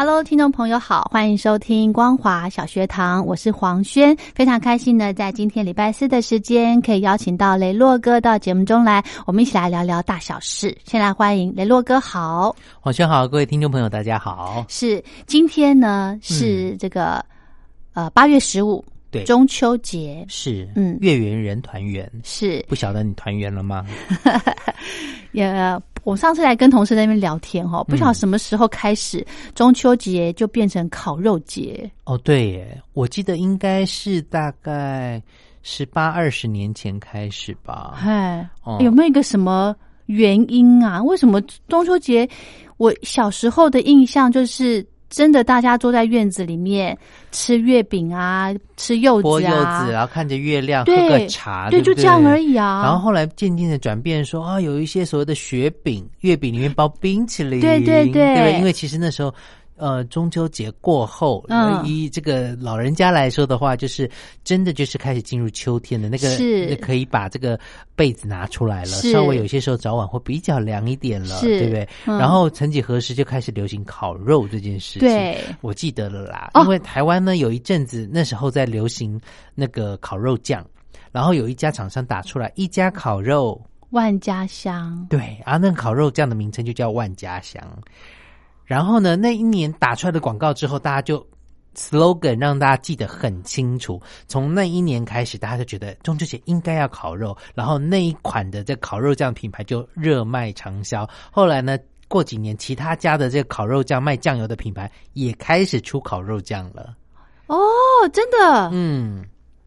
Hello，听众朋友好，欢迎收听光华小学堂，我是黄轩，非常开心呢，在今天礼拜四的时间，可以邀请到雷洛哥到节目中来，我们一起来聊聊大小事。先来欢迎雷洛哥，好，黄轩好，各位听众朋友大家好。是今天呢，是这个、呃八月十五，对。中秋节。是，嗯。月圆人团圆，是。不晓得你团圆了吗？也，我上次来跟同事在那边聊天哈，不晓得什么时候开始，中秋节就变成烤肉节。哦，对耶，我记得应该是大概十八二十年前开始吧。哎、哦有没有一个什么原因啊？为什么中秋节？我小时候的印象就是，真的大家坐在院子里面吃月饼啊，吃柚子啊剥柚子然后看着月亮，喝个茶，对，不就这样而已啊。然后后来渐渐的转变说啊，有一些所谓的雪饼，月饼里面包冰淇淋，对对对？因为其实那时候。呃，中秋节过后，嗯。以这个老人家来说的话，就是真的就是开始进入秋天的那个，是。可以把这个被子拿出来了，稍微有些时候早晚会比较凉一点了，对不对？嗯。然后曾几何时就开始流行烤肉这件事情，对。我记得了啦，哦。因为台湾呢有一阵子那时候在流行那个烤肉酱，然后有一家厂商打出来一家烤肉，万家香，对，啊，那个烤肉酱的名称就叫万家香。然后呢，那一年打出来的广告之后，大家就 slogan 让大家记得很清楚。从那一年开始，大家就觉得中秋节应该要烤肉，然后那一款的这烤肉酱品牌就热卖长销。后来呢，过几年其他家的这个烤肉酱卖酱油的品牌也开始出烤肉酱了。哦，真的，嗯，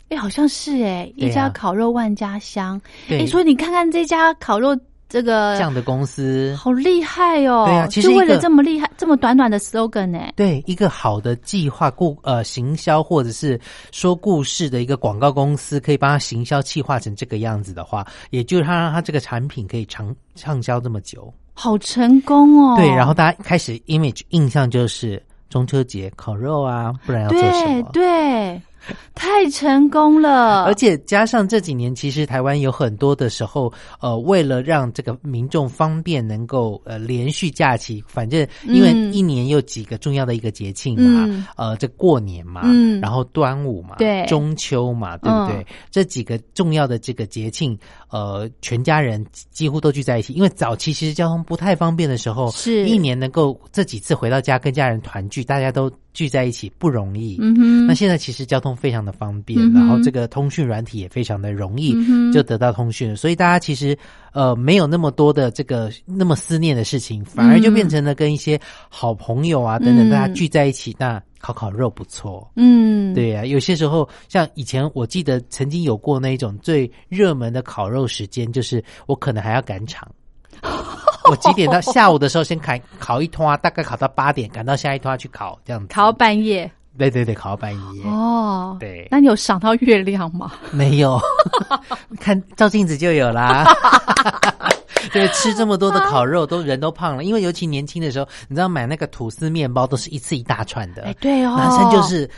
哎、好像是哎，一家烤肉万家香，对，哎、所以你看看这家烤肉这个这样的公司。好厉害哦！对啊其实就为了这么厉害、这么短短的 slogan 呢。对一个好的计划故呃行销或者是说故事的一个广告公司，可以帮他行销企划成这个样子的话，也就是他让他这个产品可以长畅销这么久。好成功哦！对，然后大家开始 image 印象就是中秋节烤肉啊，不然要做什对么？对，太成功了，而且加上这几年，其实台湾有很多的时候，呃，为了让这个民众方便能够呃连续假期，反正因为嗯。一年有几个重要的一个节庆嘛，嗯。呃，这过年嘛，嗯。然后端午嘛，对。中秋嘛，对不对？嗯。这几个重要的这个节庆，呃，全家人几乎都聚在一起，因为早期其实交通不太方便的时候，是。一年能够这几次回到家跟家人团聚，大家都聚在一起不容易，嗯哼，那现在其实交通非常的方便，嗯然后这个通讯软体也非常的容易，嗯就得到通讯，所以大家其实呃没有那么多的这个那么思念的事情，反而就变成了跟一些好朋友啊等等，嗯。大家聚在一起，那烤烤肉不错。嗯，对呀、有些时候像以前我记得曾经有过那一种最热门的烤肉时间，就是我可能还要赶场。我几点到下午的时候先烤烤一通啊，大概烤到八点，赶到下一通去烤，这样子。烤半夜对对对，烤到半夜。哦。对那你有赏到月亮吗？没有，看照镜子就有啦。对，吃这么多的烤肉，都人都胖了。因为尤其年轻的时候，你知道买那个吐司面包都是一次一大串的，哎，对哦，男生就是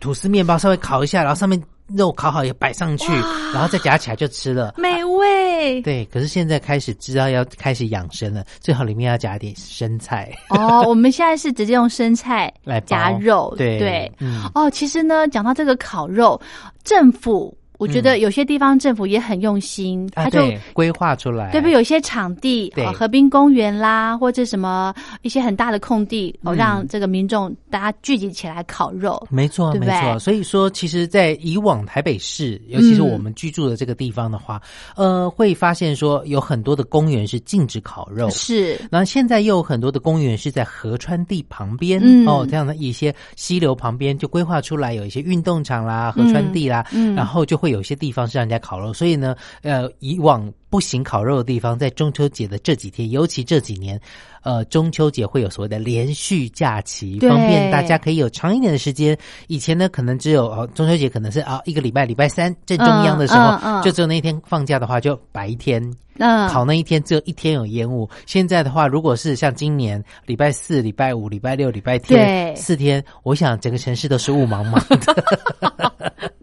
吐司面包稍微烤一下，然后上面肉烤好也摆上去，然后再夹起来就吃了。美味对，可是现在开始知道要开始养生了，最好里面要加点生菜哦。我们现在是直接用生菜来包夹肉，对对。嗯，哦，其实呢，讲到这个烤肉，政府我觉得有些地方政府也很用心，啊他就对规划出来，对不对？有些场地，对哦，河滨公园啦，或者什么一些很大的空地，哦，嗯让这个民众大家聚集起来烤肉。没错，对对没错。所以说，其实，在以往台北市，尤其是嗯我们居住的这个地方的话，呃，会发现说有很多的公园是禁止烤肉。是，然后现在又有很多的公园是在河川地旁边、嗯哦，这样的一些溪流旁边就规划出来有一些运动场啦、河川地啦，嗯然后就会有些地方是让人家烤肉。所以呢，呃，以往不行烤肉的地方，在中秋节的这几天，尤其这几年，呃，中秋节会有所谓的连续假期，方便大家可以有长一点的时间。以前呢，可能只有哦中秋节可能是啊、一个礼拜，礼拜三正中央的时候，嗯嗯嗯就只有那一天放假的话，就白天。嗯，烤那一天只有一天有烟雾。现在的话，如果是像今年礼拜四、礼拜五、礼拜六、礼拜天对四天，我想整个城市都是雾茫茫的。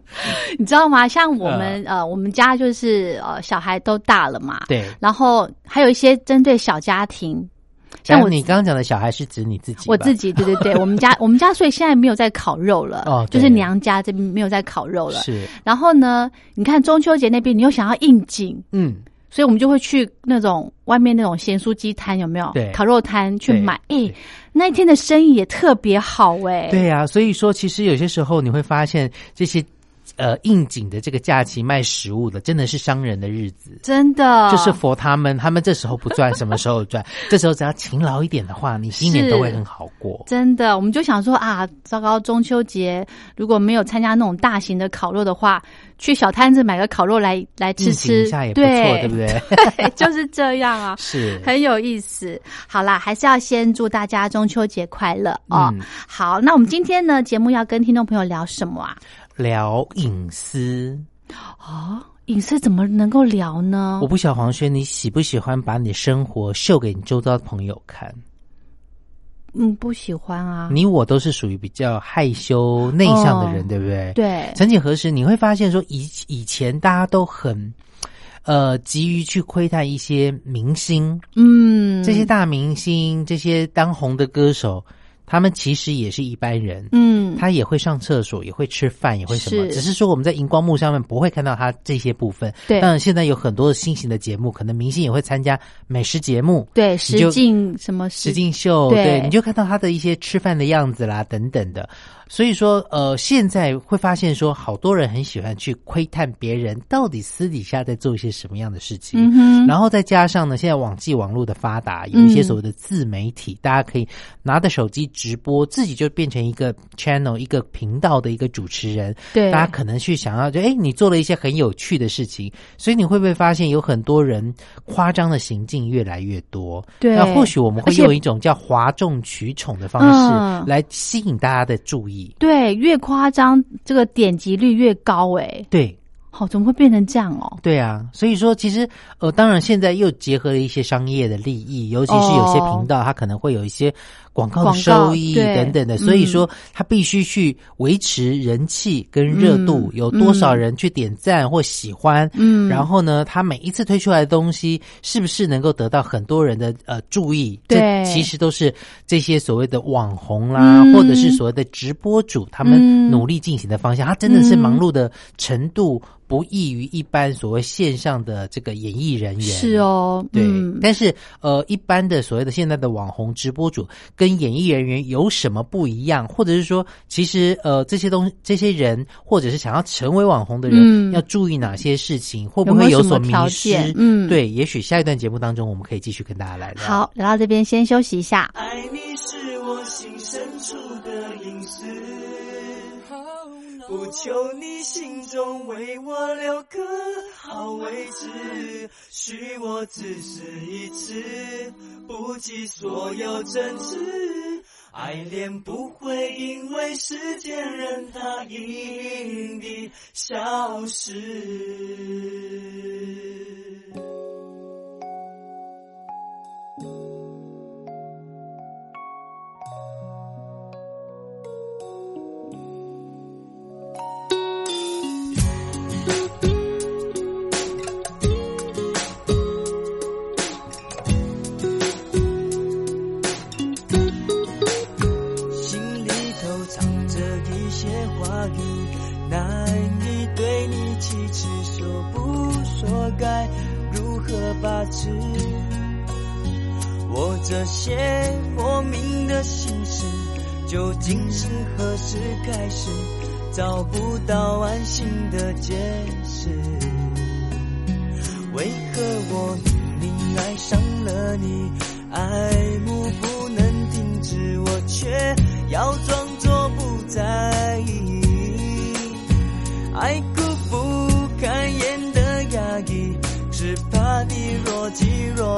你知道吗？像我们、呃，我们家就是呃，小孩都大了嘛，对，然后还有一些针对小家庭，像我你刚刚讲的小孩是指你自己，我自己，对对对，我们家 我们家所以现在没有在烤肉了，哦就是娘家这边没有在烤肉了。是然后呢，你看中秋节那边，你又想要应景，嗯，所以我们就会去那种外面那种咸酥鸡摊，有没有？对烤肉摊去买。哎对，那一天的生意也特别好哎。对呀、所以说其实有些时候你会发现这些。呃，应景的这个假期卖食物的，真的是商人的日子。真的就是佛他们，他们这时候不赚，什么时候赚？这时候只要勤劳一点的话，你今年都会很好过。真的，我们就想说啊，糟糕，中秋节如果没有参加那种大型的烤肉的话，去小摊子买个烤肉来来吃吃，一下也不错，对对不对？对？就是这样啊。是，很有意思。好啦，还是要先祝大家中秋节快乐哦。嗯好，那我们今天呢，节目要跟听众朋友聊什么啊？聊隐私。哦，隐私怎么能够聊呢我？不晓得黄轩，你喜不喜欢把你的生活秀给你周遭的朋友看？嗯，不喜欢啊。你我都是属于比较害羞内向的人，哦对不对？。对，曾几何时，你会发现说以以前大家都很。呃，急于去窥探一些明星，嗯，这些大明星，这些当红的歌手，他们其实也是一般人。嗯，他也会上厕所，也会吃饭，也会什么，只是说我们在荧光幕上面不会看到他这些部分。对当然现在有很多新型的节目，可能明星也会参加美食节目、对，你实就境什么实境秀，对对，你就看到他的一些吃饭的样子啦，等等的。所以说，呃，现在会发现说，好多人很喜欢去窥探别人到底私底下在做一些什么样的事情。嗯哼，然后再加上呢，现在网际网络的发达，有一些嗯所谓的自媒体，大家可以拿着手机直播，自己就变成一个 channel、一个频道的一个主持人。对，大家可能去想要，就哎，你做了一些很有趣的事情，所以你会不会发现有很多人夸张的行径越来越多？对那或许我们会用一种叫哗众取宠的方嗯式来吸引大家的注意。对越夸张，这个点击率越高哎。对，好，怎么会变成这样哦？对啊，所以说其实呃，当然现在又结合了一些商业的利益，尤其是有些频道它可能会有一些广告的收益等等的，嗯所以说他必须去维持人气跟热度，嗯有多少人去点赞或喜欢，嗯然后呢，他每一次推出来的东西是不是能够得到很多人的呃注意？对这其实都是这些所谓的网红啦，嗯或者是所谓的直播主他嗯们努力进行的方向，他真的是忙碌的程度不异于一般所谓线上的这个演艺人员。是。哦，对，嗯但是呃，一般的所谓的现在的网红直播主跟演艺人员有什么不一样？或者是说，其实呃，这些东西、这些人，或者是想要成为网红的人，嗯要注意哪些事情？会不会有所迷失？嗯对，也许下一段节目当中，我们可以继续跟大家来聊。好，聊到这边先休息一下。爱你是我心深处的隐私，不求你心中为我留个好位置，许我只是一次，不计所有争执。爱恋不会因为时间任它因地消失。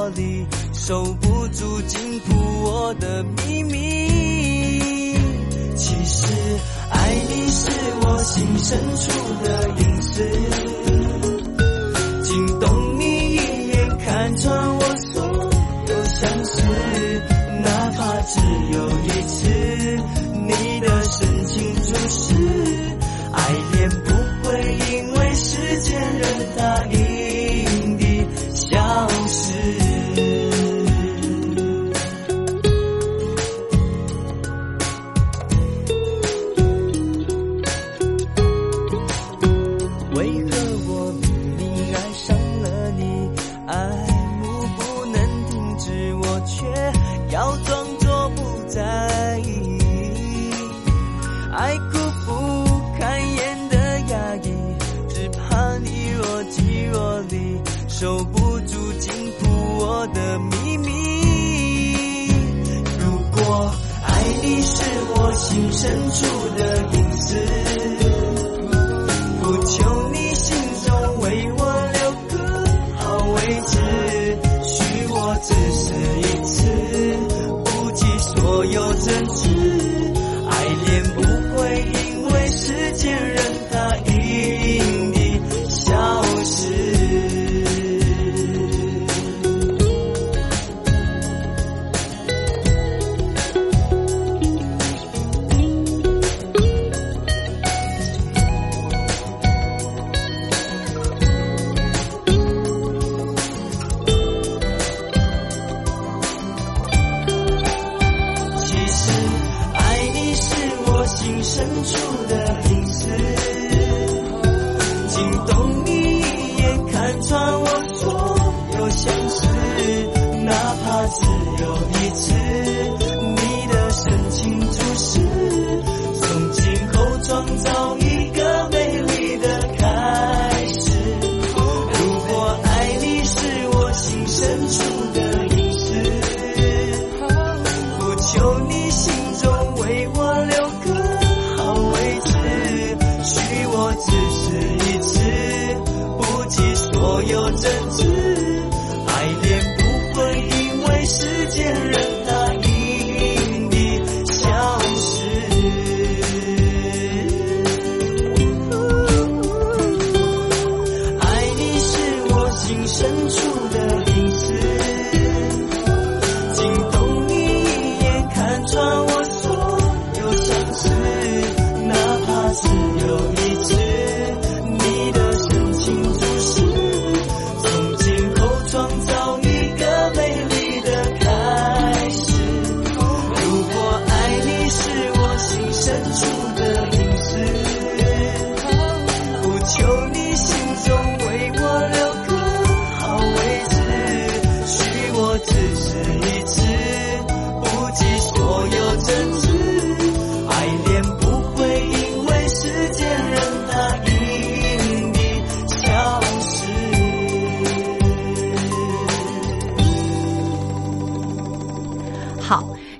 里，守不住禁锢我的秘密。其实，爱你是我心深处的隐私，惊动你一眼，看穿我所有相思，哪怕只有一次，你的深情注视，爱恋不会因为时间而淡。守不住禁锢我的秘密。如果爱你是我心深处的隐私 to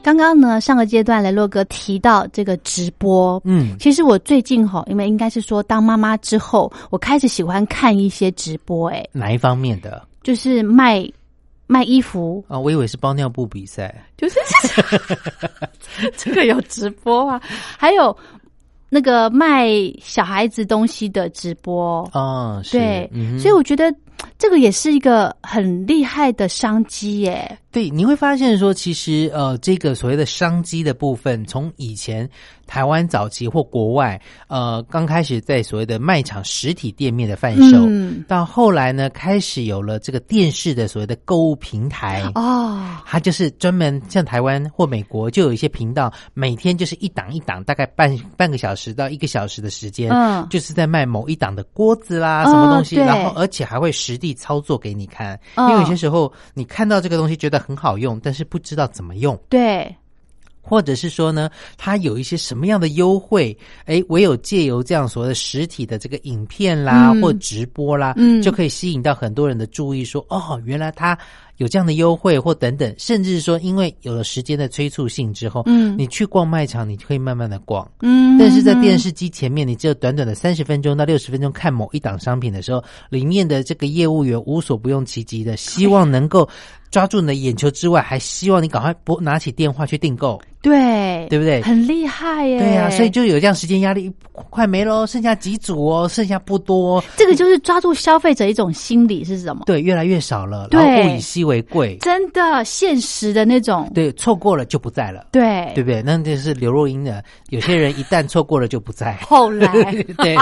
刚刚呢上个阶段雷洛哥提到这个直播。嗯。其实我最近哈因为应该是说当妈妈之后我开始喜欢看一些直播哎。哪一方面的？就是卖卖衣服。啊我以为是包尿布比赛。就是 这个有直播啊。还有那个卖小孩子东西的直播。哦对所以我觉得这个也是一个很厉害的商机耶。对你会发现说其实呃这个所谓的商机的部分从以前台湾早期或国外呃刚开始在所谓的卖场实体店面的贩售嗯到后来呢开始有了这个电视的所谓的购物平台哦。它就是专门像台湾或美国就有一些频道每天就是一档一档大概半半个小时到一个小时的时间嗯就是在卖某一档的锅子啦什么东西然后而且还会实地操作给你看。哦因为有些时候你看到这个东西觉得很好用，但是不知道怎么用。对，或者是说呢，它有一些什么样的优惠？哎，唯有借由这样所谓的实体的这个影片啦，嗯或直播啦，嗯就可以吸引到很多人的注意说，哦，原来它有这样的优惠，或等等，甚至说，因为有了时间的催促性之后，嗯你去逛卖场，你可以慢慢的逛。嗯，但是在电视机前面，你只有短短的三十分钟到六十分钟看某一档商品的时候，里面的这个业务员无所不用其极的，希望能够抓住你的眼球之外，还希望你赶快拨拿起电话去订购。对，对不对很厉害耶，对呀、所以就有这样时间压力，快没喽，剩下几组哦，剩下不多，这个就是抓住消费者一种心理是什么？对，越来越少了，对然后物以稀为贵，真的现实的那种，对，错过了就不在了。对对不对？那就是刘若英的，有些人一旦错过了就不在。后来 对，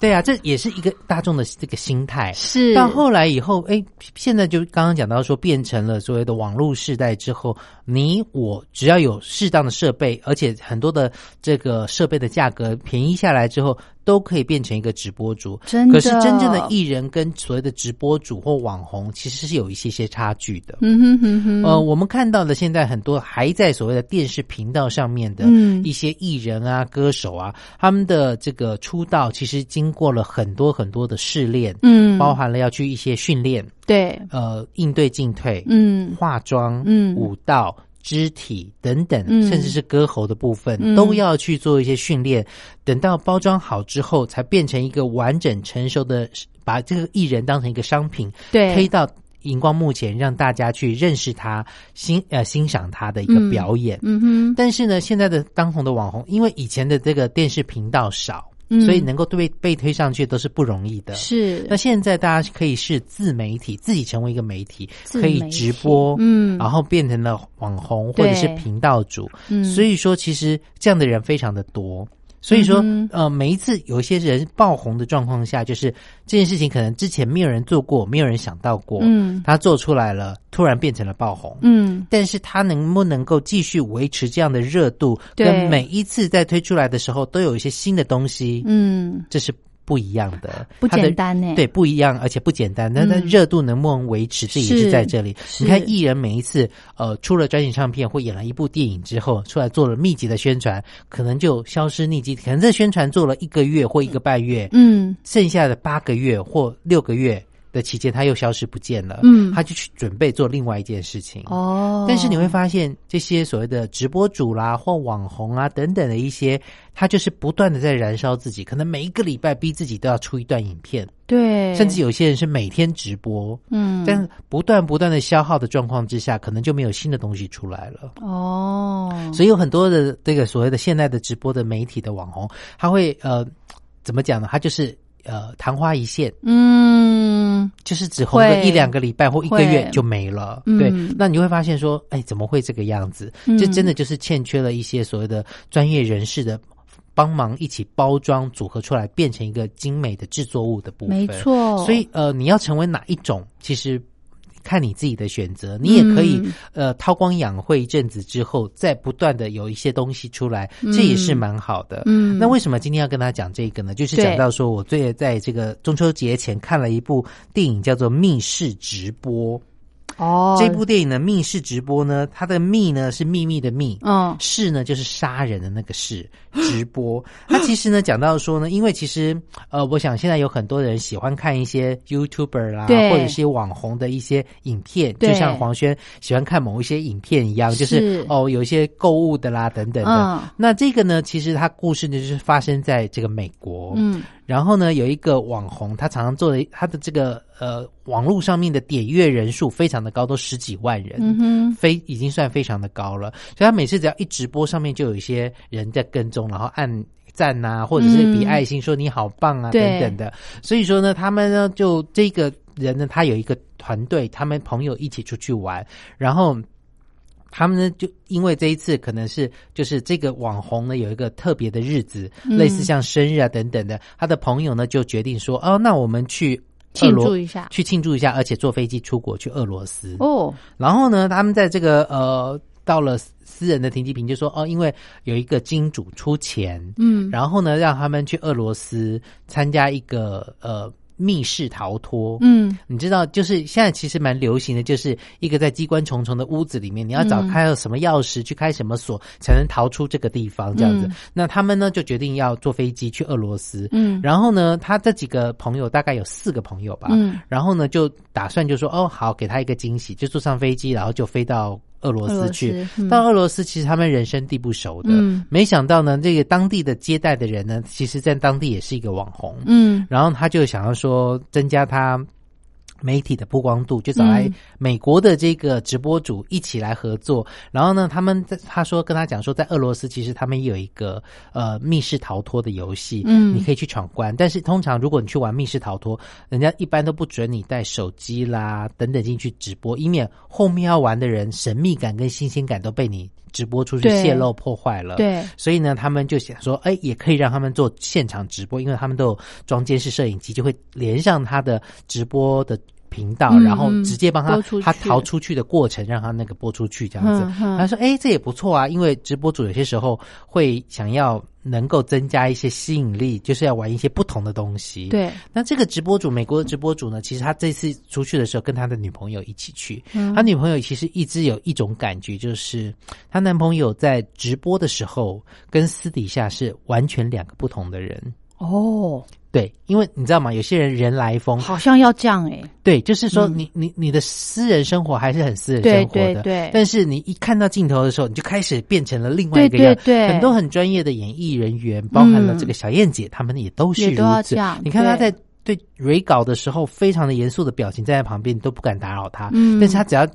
对啊，这也是一个大众的这个心态。是到后来以后，哎，现在就刚刚讲到说，变成了所谓的网络时代之后，你我只要有适当的设备，而且很多的这个设备的价格便宜下来之后，都可以变成一个直播主。真的可是真正的艺人跟所谓的直播主或网红，其实是有一些些差距的。嗯哼哼哼，呃，我们看到的现在很多还在所谓的电视频道上面的嗯一些艺人啊、歌手啊，他们的这个出道其实经过了很多很多的试炼，嗯包含了要去一些训练，对，呃，应对进退，嗯化妆，嗯舞蹈。肢体等等，嗯甚至是歌喉的部分，嗯都要去做一些训练。等到包装好之后，才变成一个完整成熟的，把这个艺人当成一个商品，对，推到荧光幕前，让大家去认识他、欣呃欣赏他的一个表演。嗯哼，但是呢，现在的当红的网红，因为以前的这个电视频道少，嗯所以能够被被推上去都是不容易的。是那现在大家可以是自媒体，自己成为一个媒体，自可以直播，嗯然后变成了网红或者是频道主。嗯所以说，其实这样的人非常的多。所以说，嗯呃，每一次有一些人爆红的状况下，就是这件事情可能之前没有人做过，没有人想到过，嗯。他做出来了，突然变成了爆红。嗯。但是他能不能够继续维持这样的热度，对。跟每一次在推出来的时候都有一些新的东西，嗯，这是不一样的，不简单呢，对，不一样，而且不简单。但它嗯热度能不能维持，这也是是在这里。你看，艺人每一次呃出了专辑唱片或演了一部电影之后，出来做了密集的宣传，可能就消失匿迹。可能这宣传做了一个月或一个半月，嗯剩下的八个月或六个月的期间，他又消失不见了。嗯他就去准备做另外一件事情。哦，但是你会发现，这些所谓的直播主啦，或网红啊等等的一些，他就是不断的在燃烧自己，可能每一个礼拜逼自己都要出一段影片，对，甚至有些人是每天直播，嗯，但不断不断的消耗的状况之下，可能就没有新的东西出来了。哦，所以有很多的这个所谓的现在的直播的媒体的网红，他会呃怎么讲呢？他就是呃昙花一现，嗯就是只红个会一两个礼拜或一个月就没了。嗯对，那你会发现说，哎，怎么会这个样子？嗯这真的就是欠缺了一些所谓的专业人士的帮忙，一起包装组合出来，变成一个精美的制作物的部分。没错，所以呃，你要成为哪一种，其实。看你自己的选择，你也可以、嗯呃韬光养晦一阵子之后，再不断的有一些东西出来，嗯这也是蛮好的。嗯那为什么今天要跟他讲这个呢？就是讲到说我最在这个中秋节前看了一部电影，叫做《密室直播》。哦，这部电影的密室直播呢，它的密呢是秘密的密，嗯。室呢就是杀人的那个室，直播。它其实呢讲到说呢，因为其实呃，我想现在有很多人喜欢看一些 YouTuber 啦，或者是网红的一些影片，就像黄轩喜欢看某一些影片一样，就是是。哦有一些购物的啦等等的。嗯。那这个呢，其实它故事呢就是发生在这个美国，嗯然后呢，有一个网红，他常常做的他的这个呃网络上面的点阅人数非常的高，都十几万人，嗯哼，非已经算非常的高了。所以他每次只要一直播，上面就有一些人在跟踪，然后按赞呐、或者是比嗯爱心说你好棒啊、对等等的。所以说呢，他们呢就这个人呢，他有一个团队，他们朋友一起出去玩，然后。他们呢，就因为这一次可能是就是这个网红呢有一个特别的日子，嗯。类似像生日啊等等的，他的朋友呢就决定说，哦，那我们去俄庆祝一下。去庆祝一下，而且坐飞机出国去俄罗斯。哦，然后呢，他们在这个呃到了私人的停机坪，就说哦，因为有一个金主出钱，嗯，然后呢让他们去俄罗斯参加一个呃密室逃脱，嗯。你知道，就是现在其实蛮流行的，就是一个在机关重重的屋子里面，你要找嗯开了什么钥匙去开什么锁，才能逃出这个地方这样子。嗯。那他们呢就决定要坐飞机去俄罗斯，嗯。然后呢，他这几个朋友大概有四个朋友吧，嗯。然后呢就打算就说哦好，给他一个惊喜，就坐上飞机，然后就飞到俄罗斯去。斯嗯。到俄罗斯，其实他们人生地不熟的，嗯。没想到呢，这个当地的接待的人呢，其实在当地也是一个网红，嗯。然后他就想要说增加他媒体的曝光度，就找来嗯美国的这个直播主一起来合作。然后呢，他们在他说跟他讲说，在俄罗斯其实他们有一个呃密室逃脱的游戏，嗯你可以去闯关。但是通常如果你去玩密室逃脱，人家一般都不准你带手机啦等等进去直播，以免后面要玩的人神秘感跟新鲜感都被你直播出去泄露破坏了。对，所以呢，他们就想说，哎，也可以让他们做现场直播，因为他们都有装监视摄影机，就会连上他的直播的频道，嗯然后直接帮他他逃出去的过程，让他那个播出去这样子。他说，哎，这也不错啊，因为直播主有些时候会想要能够增加一些吸引力，就是要玩一些不同的东西。。对，那这个直播主，美国的直播主呢，其实他这次出去的时候，跟他的女朋友一起去。嗯他女朋友其实一直有一种感觉，就是她男朋友在直播的时候跟私底下是完全两个不同的人。哦，对，因为你知道吗？有些人人来疯，好像要这样哎，对，就是说嗯你、你你的私人生活还是很私人生活的，对对但是你一看到镜头的时候，你就开始变成了另外一个样。对对对很多很专业的演艺人员，包含了这个小燕姐，他们也都是如此。你看她对在对蕊稿的时候，非常的严肃的表情，站在旁边，你都不敢打扰她。嗯但是他只要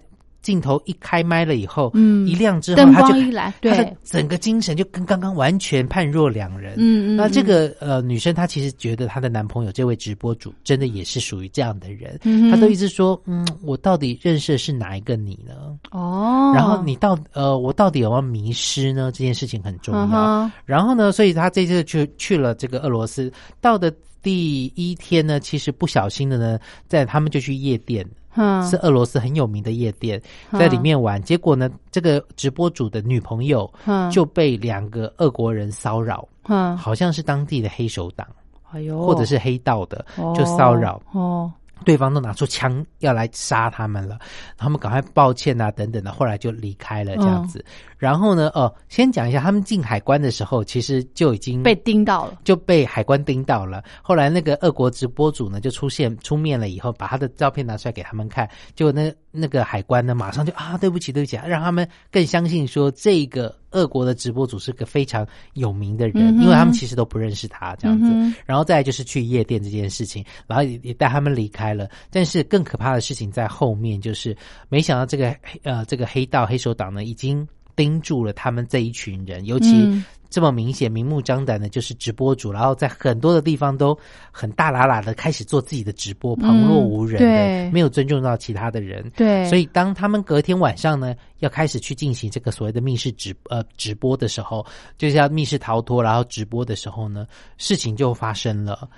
镜头一开麦了以后，嗯。一亮之后，灯她就光一来，对。整个精神就跟刚刚完全判若两人。嗯嗯，那这嗯，个呃女生她其实觉得她的男朋友这位直播主真的也是属于这样的人，嗯她都一直说，嗯，我到底认识的是哪一个你呢？哦，然后你到呃，我到底有没有迷失呢？这件事情很重要。嗯然后呢，所以她这次去去了这个俄罗斯，到的第一天呢，其实不小心的呢，在他们就去夜店，嗯。是俄罗斯很有名的夜店，在里面玩。结果呢，这个直播主的女朋友嗯。就被两个俄国人骚扰，嗯，好像是当地的黑手党。哎呦，或者是黑道的，哦。就骚扰。哦，对方都拿出枪要来杀他们了，他们赶快抱歉啊等等的，后来就离开了这样子。然后呢，哦，先讲一下，他们进海关的时候，其实就已经被盯到了，就被海关盯到了。后来那个俄国直播主呢就出现出面了以后，把他的照片拿出来给他们看，结果那那个海关呢马上就啊对不起对不起，让他们更相信说这个俄国的直播主是个非常有名的人，嗯因为他们其实都不认识他这样子。嗯然后再来就是去夜店这件事情，然后也也带他们离开了。但是更可怕的事情在后面，就是没想到这个黑呃这个黑道黑手党呢，已经盯住了他们这一群人，尤其嗯这么明显、明目张胆的，就是直播主，然后在很多的地方都很大喇喇的开始做自己的直播，旁若无人的，对没有尊重到其他的人。对，所以当他们隔天晚上呢，要开始去进行这个所谓的密室直呃直播的时候，就是要密室逃脱，然后直播的时候呢，事情就发生了。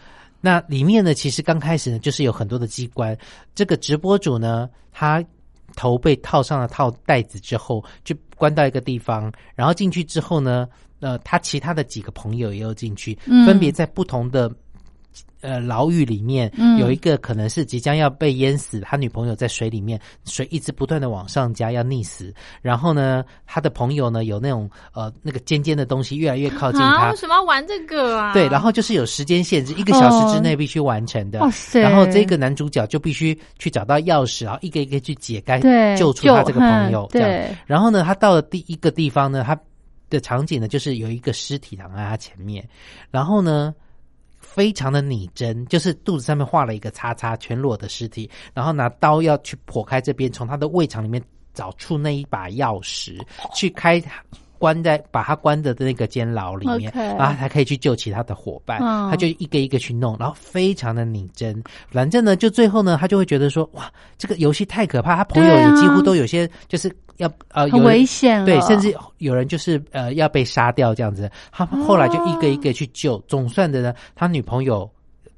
那里面呢，其实刚开始呢，就是有很多的机关。这个直播主呢，他头被套上了套袋子之后，就关到一个地方，然后进去之后呢，呃，他其他的几个朋友也有进去，嗯分别在不同的。呃，牢狱里面嗯有一个可能是即将要被淹死，他女朋友在水里面，水一直不断的往上加，要溺死。然后呢，他的朋友呢有那种呃那个尖尖的东西越来越靠近啊，他为，什么要玩这个啊？对，然后就是有时间限制，一个小时之内必须完成的。哇塞，然后这个男主角就必须去找到钥匙，然后一个一个去解开，对救出他这个朋友。这样，嗯对，然后呢，他到了第一个地方呢，他的场景呢就是有一个尸体躺在他前面，然后呢。非常的拟真，就是肚子上面画了一个叉叉，全裸的尸体，然后拿刀要去剖开这边，从他的胃肠里面找出那一把钥匙，去开关在把他关的那个监牢里面后才可以去救其他的伙伴。嗯他就一个一个去弄，然后非常的拟真。反正呢，就最后呢，他就会觉得说，哇，这个游戏太可怕，他朋友也几乎都有些就是要呃有很危险了，对，甚至有人就是呃要被杀掉这样子。他后来就一个一个去救，总算的呢，他女朋友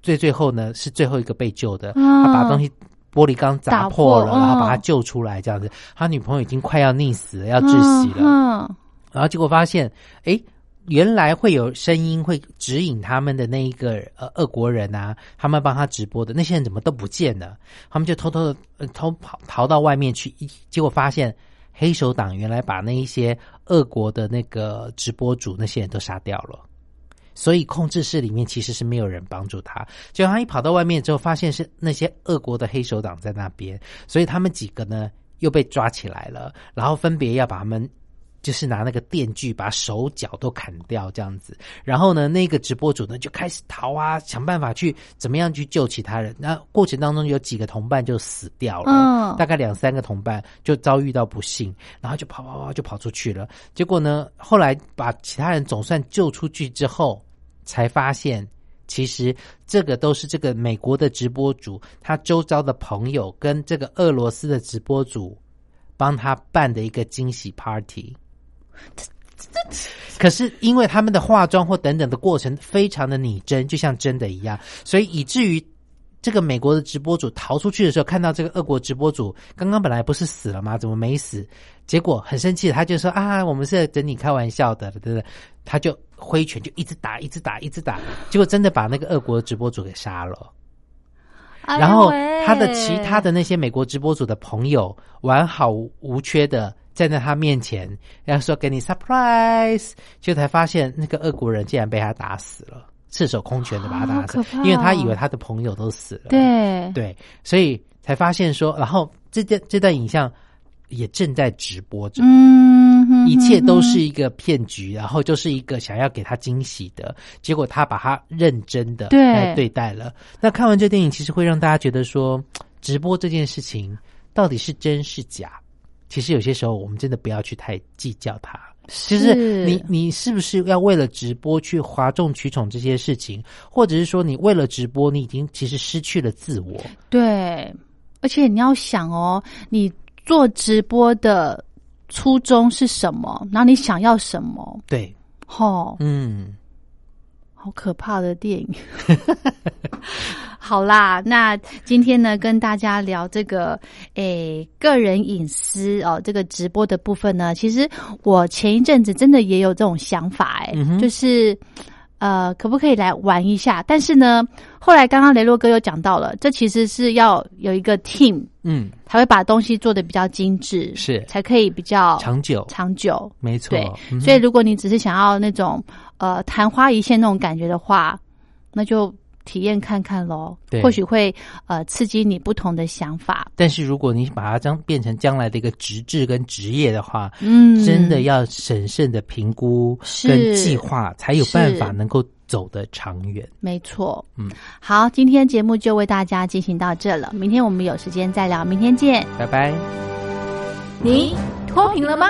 最最后呢是最后一个被救的，嗯他把东西。玻璃缸砸破了，破然后把他嗯救出来，这样子，他女朋友已经快要溺死了，要窒息了。嗯，然后结果发现，哎，原来会有声音会指引他们的那一个呃俄国人啊，他们帮他直播的那些人怎么都不见了？他们就偷偷的、呃、偷跑逃到外面去，一结果发现黑手党原来把那一些俄国的那个直播主那些人都杀掉了。所以控制室里面其实是没有人帮助他，就他一跑到外面之后，发现是那些俄国的黑手党在那边，所以他们几个呢又被抓起来了，然后分别要把他们就是拿那个电锯把手脚都砍掉这样子，然后呢那个直播主呢就开始逃啊，想办法去怎么样去救其他人。那过程当中有几个同伴就死掉了，嗯大概两三个同伴就遭遇到不幸，然后就跑跑跑就跑出去了。结果呢，后来把其他人总算救出去之后，才发现其实这个都是这个美国的直播主他周遭的朋友跟这个俄罗斯的直播主帮他办的一个惊喜 party。可是因为他们的化妆或等等的过程非常的拟真，就像真的一样，所以以至于这个美国的直播主逃出去的时候，看到这个俄国直播主刚刚本来不是死了吗？怎么没死？结果很生气，他就说啊，我们是在等你开玩笑的，对不对，他就挥拳就一直打，一直打，一直打，结果真的把那个俄国的直播主给杀了。哎然后他的其他的那些美国直播主的朋友完好无缺的站在他面前，然后说给你 surprise，就才发现那个恶国人竟然被他打死了，赤手空拳的把他打死，因为他以为他的朋友都死了。对对，所以才发现说，然后这段这段影像也正在直播着。嗯，哼一切都是一个骗局，然后就是一个想要给他惊喜的结果，他把他认真的对来对待了。那看完这电影，其实会让大家觉得说，直播这件事情到底是真是假？其实有些时候我们真的不要去太计较它。就是你，你是不是要为了直播去哗众取宠这些事情，或者是说你为了直播，你已经其实失去了自我？对，而且你要想哦，你做直播的初衷是什么？然后你想要什么？对，吼，嗯，好可怕的电影。好啦，那今天呢，跟大家聊这个诶个人隐私哦，这个直播的部分呢，其实我前一阵子真的也有这种想法，诶，嗯就是呃，可不可以来玩一下？但是呢，后来刚刚雷洛哥又讲到了，这其实是要有一个 team，嗯，才会把东西做的比较精致，是才可以比较长久，长久。没错对。嗯所以如果你只是想要那种呃昙花一现那种感觉的话，那就体验看看喽对，或许会呃刺激你不同的想法。但是如果你把它将变成将来的一个职志跟职业的话，嗯，真的要审慎的评估跟计划，才有办法能够走得长远。没错。嗯，好，今天节目就为大家进行到这了，明天我们有时间再聊，明天见。拜拜。你脱贫了吗？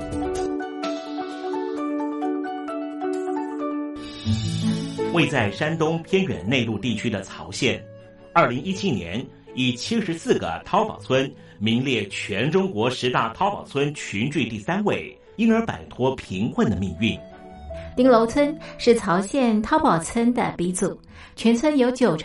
位在山东偏远内陆地区的曹县，二零一七年以七十四个淘宝村名列全中国十大淘宝村群聚第三位，因而摆脱贫困的命运。丁楼村是曹县淘宝村的鼻祖，全村有九成。